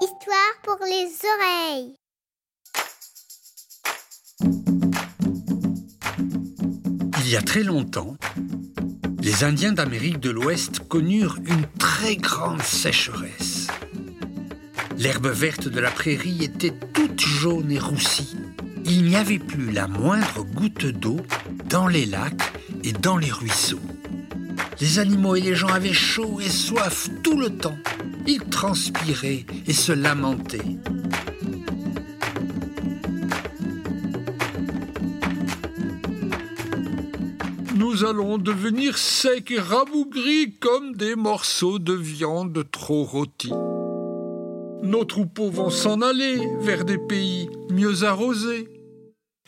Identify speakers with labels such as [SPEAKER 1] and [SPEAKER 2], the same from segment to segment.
[SPEAKER 1] Histoire pour les oreilles.
[SPEAKER 2] Il y a très longtemps, les Indiens d'Amérique de l'Ouest connurent une très grande sécheresse. L'herbe verte de la prairie était toute jaune et roussie. Il n'y avait plus la moindre goutte d'eau dans les lacs et dans les ruisseaux. Les animaux et les gens avaient chaud et soif tout le temps. Ils transpiraient et se lamentaient. Nous allons devenir secs et rabougris comme des morceaux de viande trop rôtis. Nos troupeaux vont s'en aller vers des pays mieux arrosés.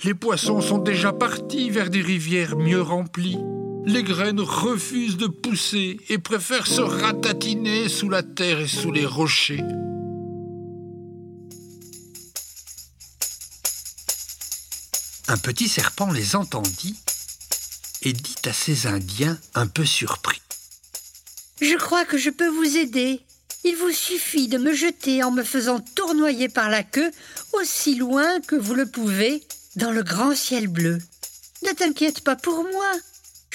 [SPEAKER 2] Les poissons sont déjà partis vers des rivières mieux remplies. Les graines refusent de pousser et préfèrent se ratatiner sous la terre et sous les rochers. Un petit serpent les entendit et dit à ces Indiens un peu surpris.
[SPEAKER 3] Je crois que je peux vous aider. Il vous suffit de me jeter en me faisant tournoyer par la queue aussi loin que vous le pouvez dans le grand ciel bleu. Ne t'inquiète pas pour moi.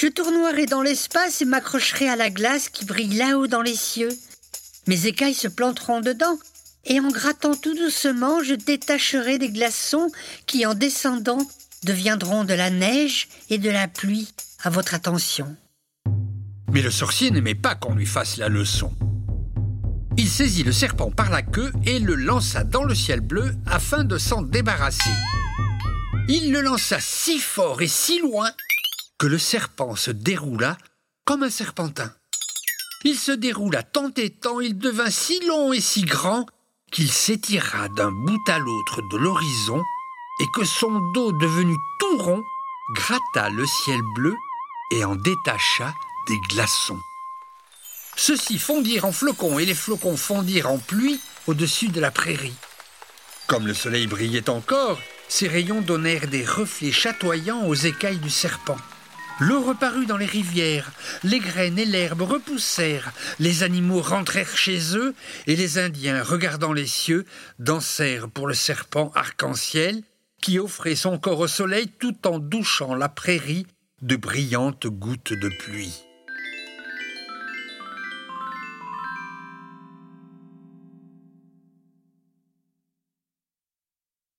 [SPEAKER 3] Je tournoierai dans l'espace et m'accrocherai à la glace qui brille là-haut dans les cieux. Mes écailles se planteront dedans, et en grattant tout doucement, je détacherai des glaçons qui, en descendant, deviendront de la neige et de la pluie à votre attention.
[SPEAKER 2] Mais le sorcier n'aimait pas qu'on lui fasse la leçon. Il saisit le serpent par la queue et le lança dans le ciel bleu afin de s'en débarrasser. Il le lança si fort et si loin le serpent se déroula comme un serpentin. Il se déroula tant et tant, il devint si long et si grand qu'il s'étira d'un bout à l'autre de l'horizon et que son dos devenu tout rond gratta le ciel bleu et en détacha des glaçons. Ceux-ci fondirent en flocons et les flocons fondirent en pluie au-dessus de la prairie. Comme le soleil brillait encore, ses rayons donnèrent des reflets chatoyants aux écailles du serpent. L'eau reparut dans les rivières, les graines et l'herbe repoussèrent, les animaux rentrèrent chez eux, et les Indiens, regardant les cieux, dansèrent pour le serpent arc-en-ciel, qui offrait son corps au soleil tout en douchant la prairie de brillantes gouttes de pluie.